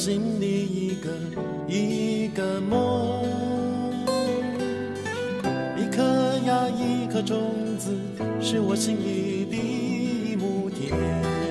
心里一个一个梦。一颗呀一颗种子，是我心里的一亩田。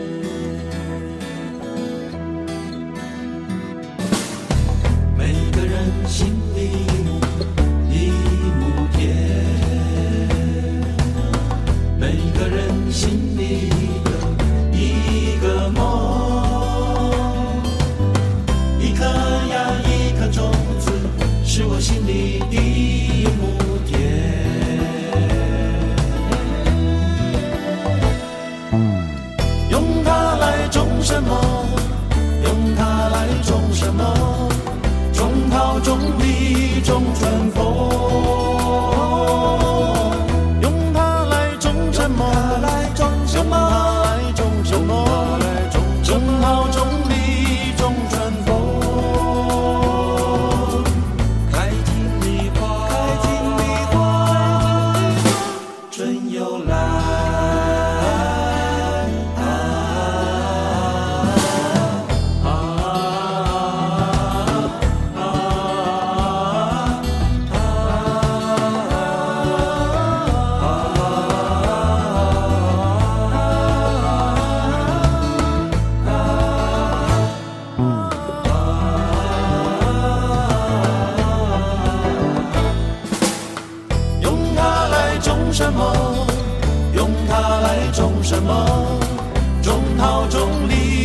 什么？用它来种什么？种桃种李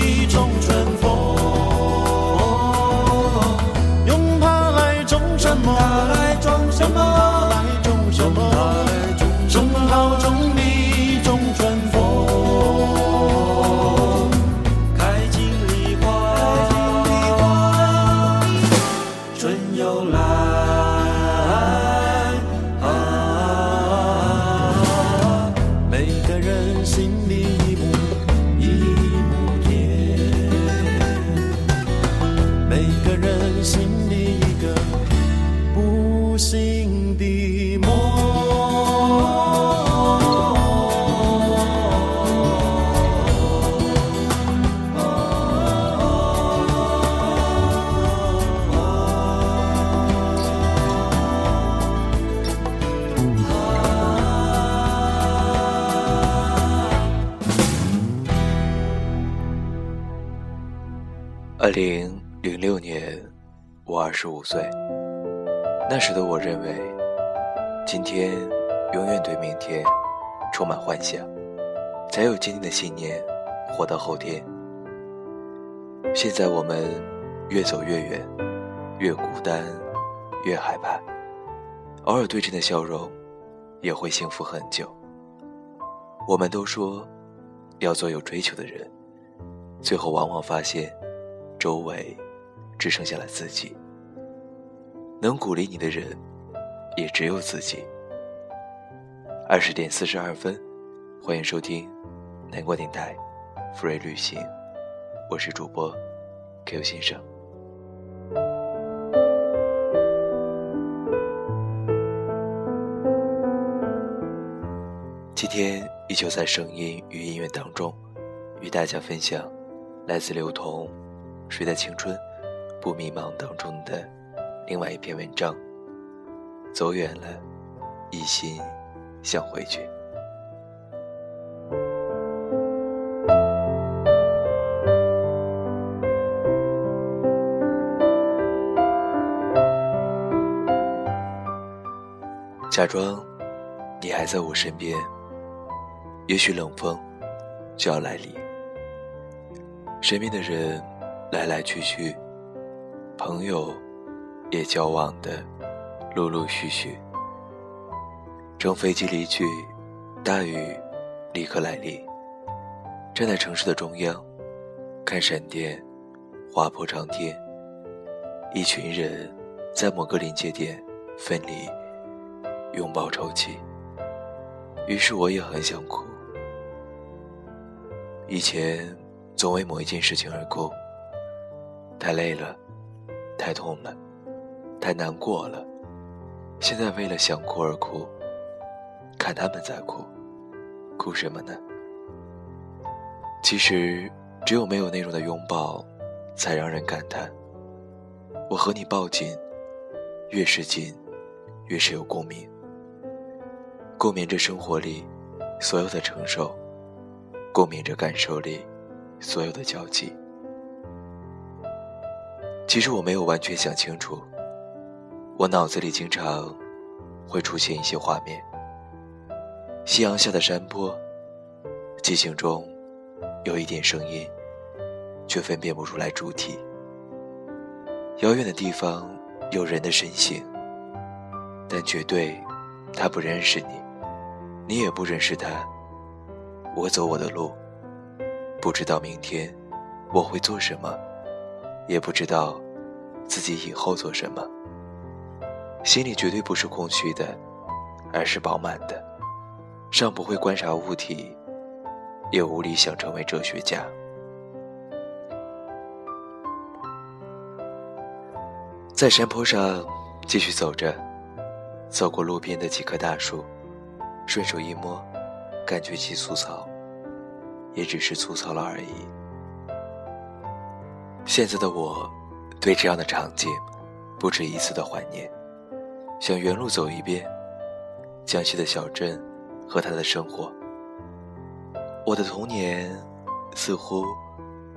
二零零六年，我二十五岁。那时的我认为，今天永远对明天充满幻想，才有坚定的信念，活到后天。现在我们越走越远，越孤单，越害怕。偶尔对称的笑容，也会幸福很久。我们都说要做有追求的人，最后往往发现。周围只剩下了自己，能鼓励你的人也只有自己。二十点四十二分，欢迎收听南国电台富瑞旅行，我是主播 Q 先生。今天依旧在声音与音乐当中，与大家分享来自刘同。谁的青春不迷茫当中的另外一篇文章，走远了，一心想回去。假装你还在我身边，也许冷风就要来临，身边的人。来来去去，朋友也交往的陆陆续续。乘飞机离去，大雨立刻来临。站在城市的中央，看闪电划破长天。一群人在某个临界点分离，拥抱抽泣。于是我也很想哭。以前总为某一件事情而哭。太累了，太痛了，太难过了。现在为了想哭而哭，看他们在哭，哭什么呢？其实，只有没有内容的拥抱，才让人感叹。我和你抱紧，越是紧，越是有共鸣。共鸣着生活里所有的承受，共鸣着感受里所有的交集。其实我没有完全想清楚，我脑子里经常会出现一些画面：夕阳下的山坡，寂静中有一点声音，却分辨不出来主体。遥远的地方有人的身形，但绝对他不认识你。你也不认识他，我走我的路，不知道明天我会做什么，也不知道自己以后做什么。心里绝对不是空虚的，而是饱满的。尚不会观察物体，也无力想成为哲学家。在山坡上继续走着，走过路边的几棵大树。顺手一摸，感觉其粗糙，也只是粗糙了而已。现在的我，对这样的场景，不止一次的怀念，想原路走一遍，江西的小镇和他的生活。我的童年，似乎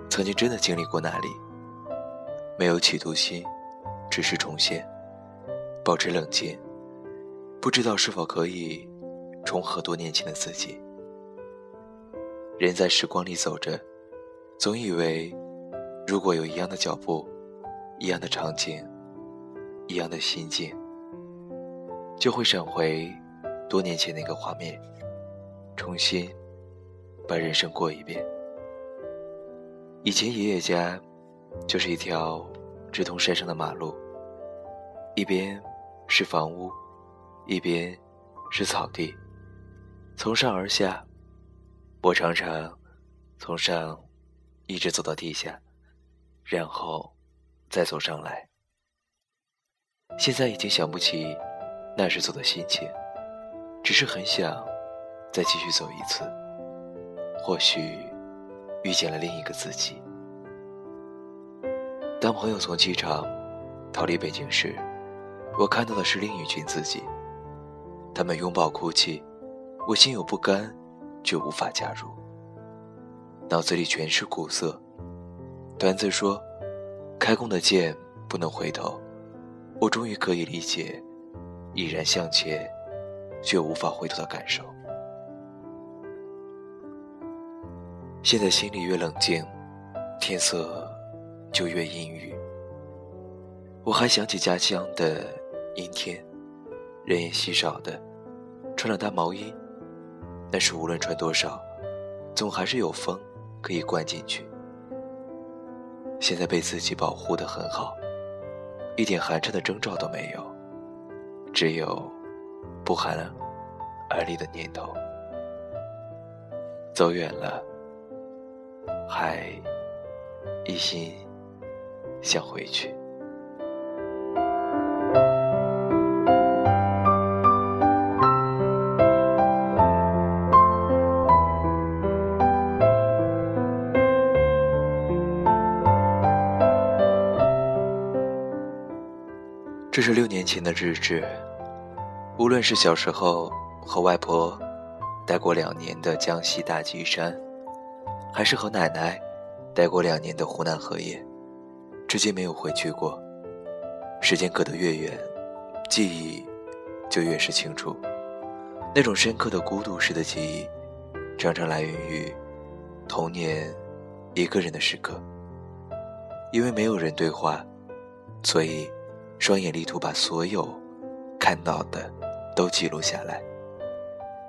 曾经真的经历过那里。没有企图心，只是重现，保持冷静，不知道是否可以。重合多年前的自己，人在时光里走着，总以为，如果有一样的脚步，一样的场景，一样的心境，就会闪回多年前那个画面，重新把人生过一遍。以前爷爷家就是一条直通山上的马路，一边是房屋，一边是草地。从上而下，我常常从上一直走到地下，然后再走上来。现在已经想不起那时走的心情，只是很想再继续走一次。或许遇见了另一个自己。当朋友从机场逃离北京时，我看到的是另一群自己，他们拥抱哭泣。我心有不甘，却无法加入。脑子里全是苦涩。段子说：“开弓的箭不能回头。”我终于可以理解，毅然向前，却无法回头的感受。现在心里越冷静，天色就越阴郁。我还想起家乡的阴天，人烟稀少的，穿了大毛衣。但是无论穿多少，总还是有风可以灌进去。现在被自己保护得很好，一点寒颤的征兆都没有，只有不寒而栗的念头。走远了，还一心想回去。是六年前的日志，无论是小时候和外婆待过两年的江西大吉山，还是和奶奶待过两年的湖南荷叶，至今没有回去过。时间隔得越远，记忆就越是清楚。那种深刻的孤独式的记忆，常常来源于童年一个人的时刻，因为没有人对话，所以。双眼力图把所有看到的都记录下来。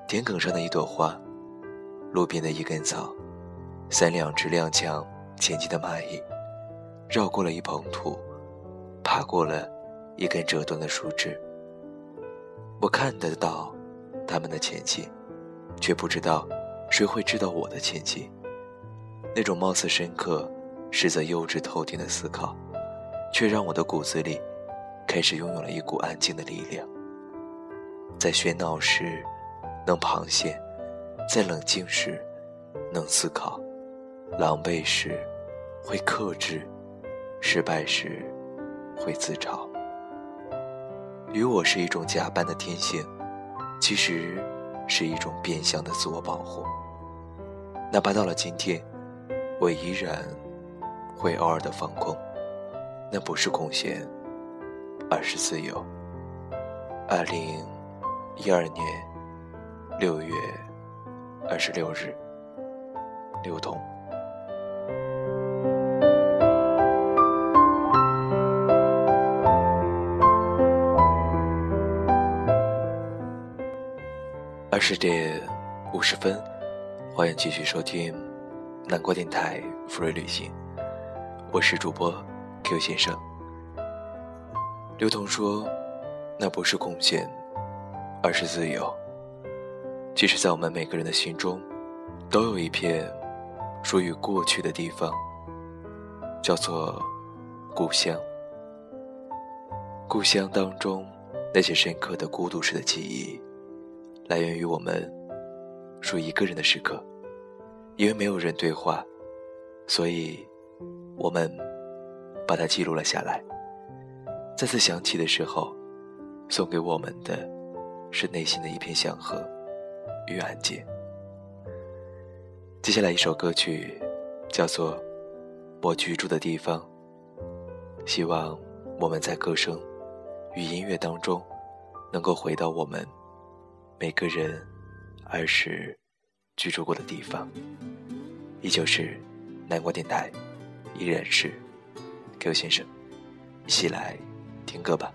田埂上的一朵花，路边的一根草，三两只踉跄前进的蚂蚁，绕过了一捧土，爬过了一根折断的树枝。我看得到他们的前进，却不知道谁会知道我的前进。那种貌似深刻，实则幼稚透顶的思考，却让我的骨子里。开始拥有了一股安静的力量，在喧闹时能螃蟹，在冷静时能思考，狼狈时会克制，失败时会自嘲。与我是一种假扮的天性，其实是一种变相的自我保护。哪怕到了今天，我依然会偶尔的放空，那不是空闲，而是自由。二零一二年六月二十六日，刘同。二十点五十分，欢迎继续收听南国电台福瑞旅行，我是主播 Q 先生。刘同说。那不是贡献，而是自由。其实，在我们每个人的心中，都有一片属于过去的地方，叫做故乡。故乡当中那些深刻的孤独式的记忆，来源于我们属于一个人的时刻。因为没有人对话，所以我们把它记录了下来。再次想起的时候。送给我们的，是内心的一片祥和与安静。接下来一首歌曲，叫做《我居住的地方》。希望我们在歌声与音乐当中，能够回到我们每个人儿时居住过的地方，依旧是南国电台，依然是 Q 先生，一起来歌吧。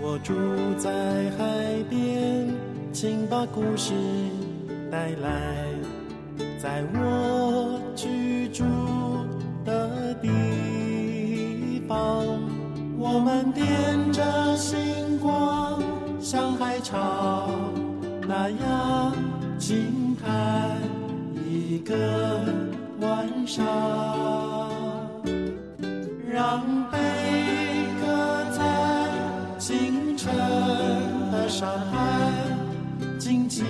我住在海边请把故事带来在我居住。我们点着星光，像海潮那样静看一个晚上，让贝壳在清晨的沙滩。静静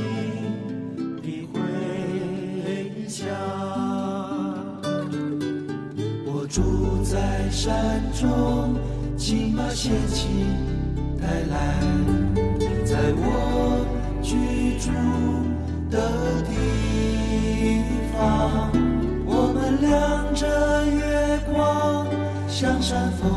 的回响。我住在山中，请把仙气带来，在我居住的地方。我们亮着月光，像山峰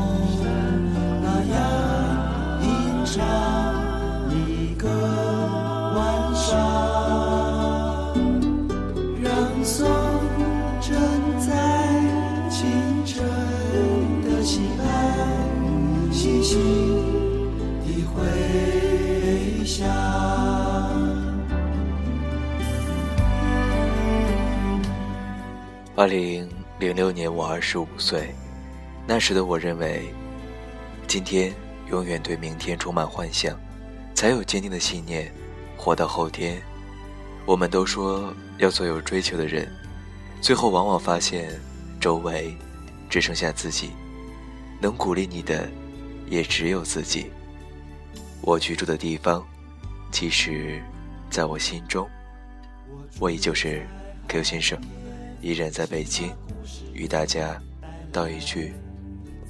二零零六年，我二十五岁，那时的我认为，今天永远对明天充满幻想，才有坚定的信念。活到后天，我们都说要做有追求的人，最后往往发现周围只剩下自己，能鼓励你的也只有自己。我居住的地方，其实在我心中，我依旧是 Q 先生，依然在北京，与大家道一句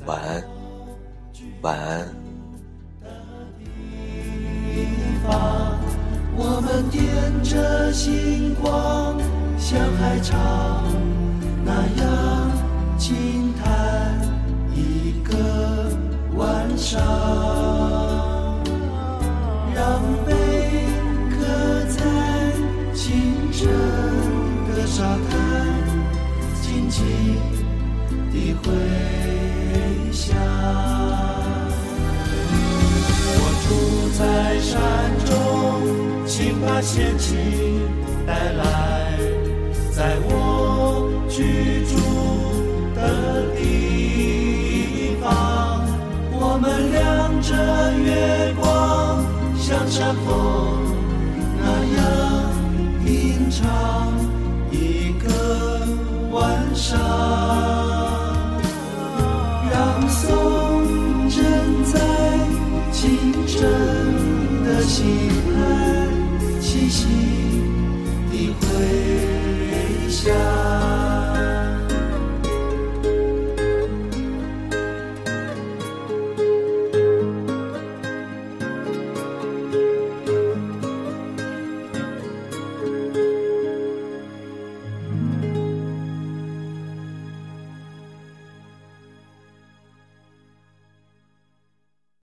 晚安，晚安。我们点着星光，像海潮那样轻叹一个晚上，让贝壳在清晨的沙滩的回响。我住在山中，请把仙气带来，在我居住的地方。我们亮着月光，像山风那样吟唱。让颂正在清晨的心海，细细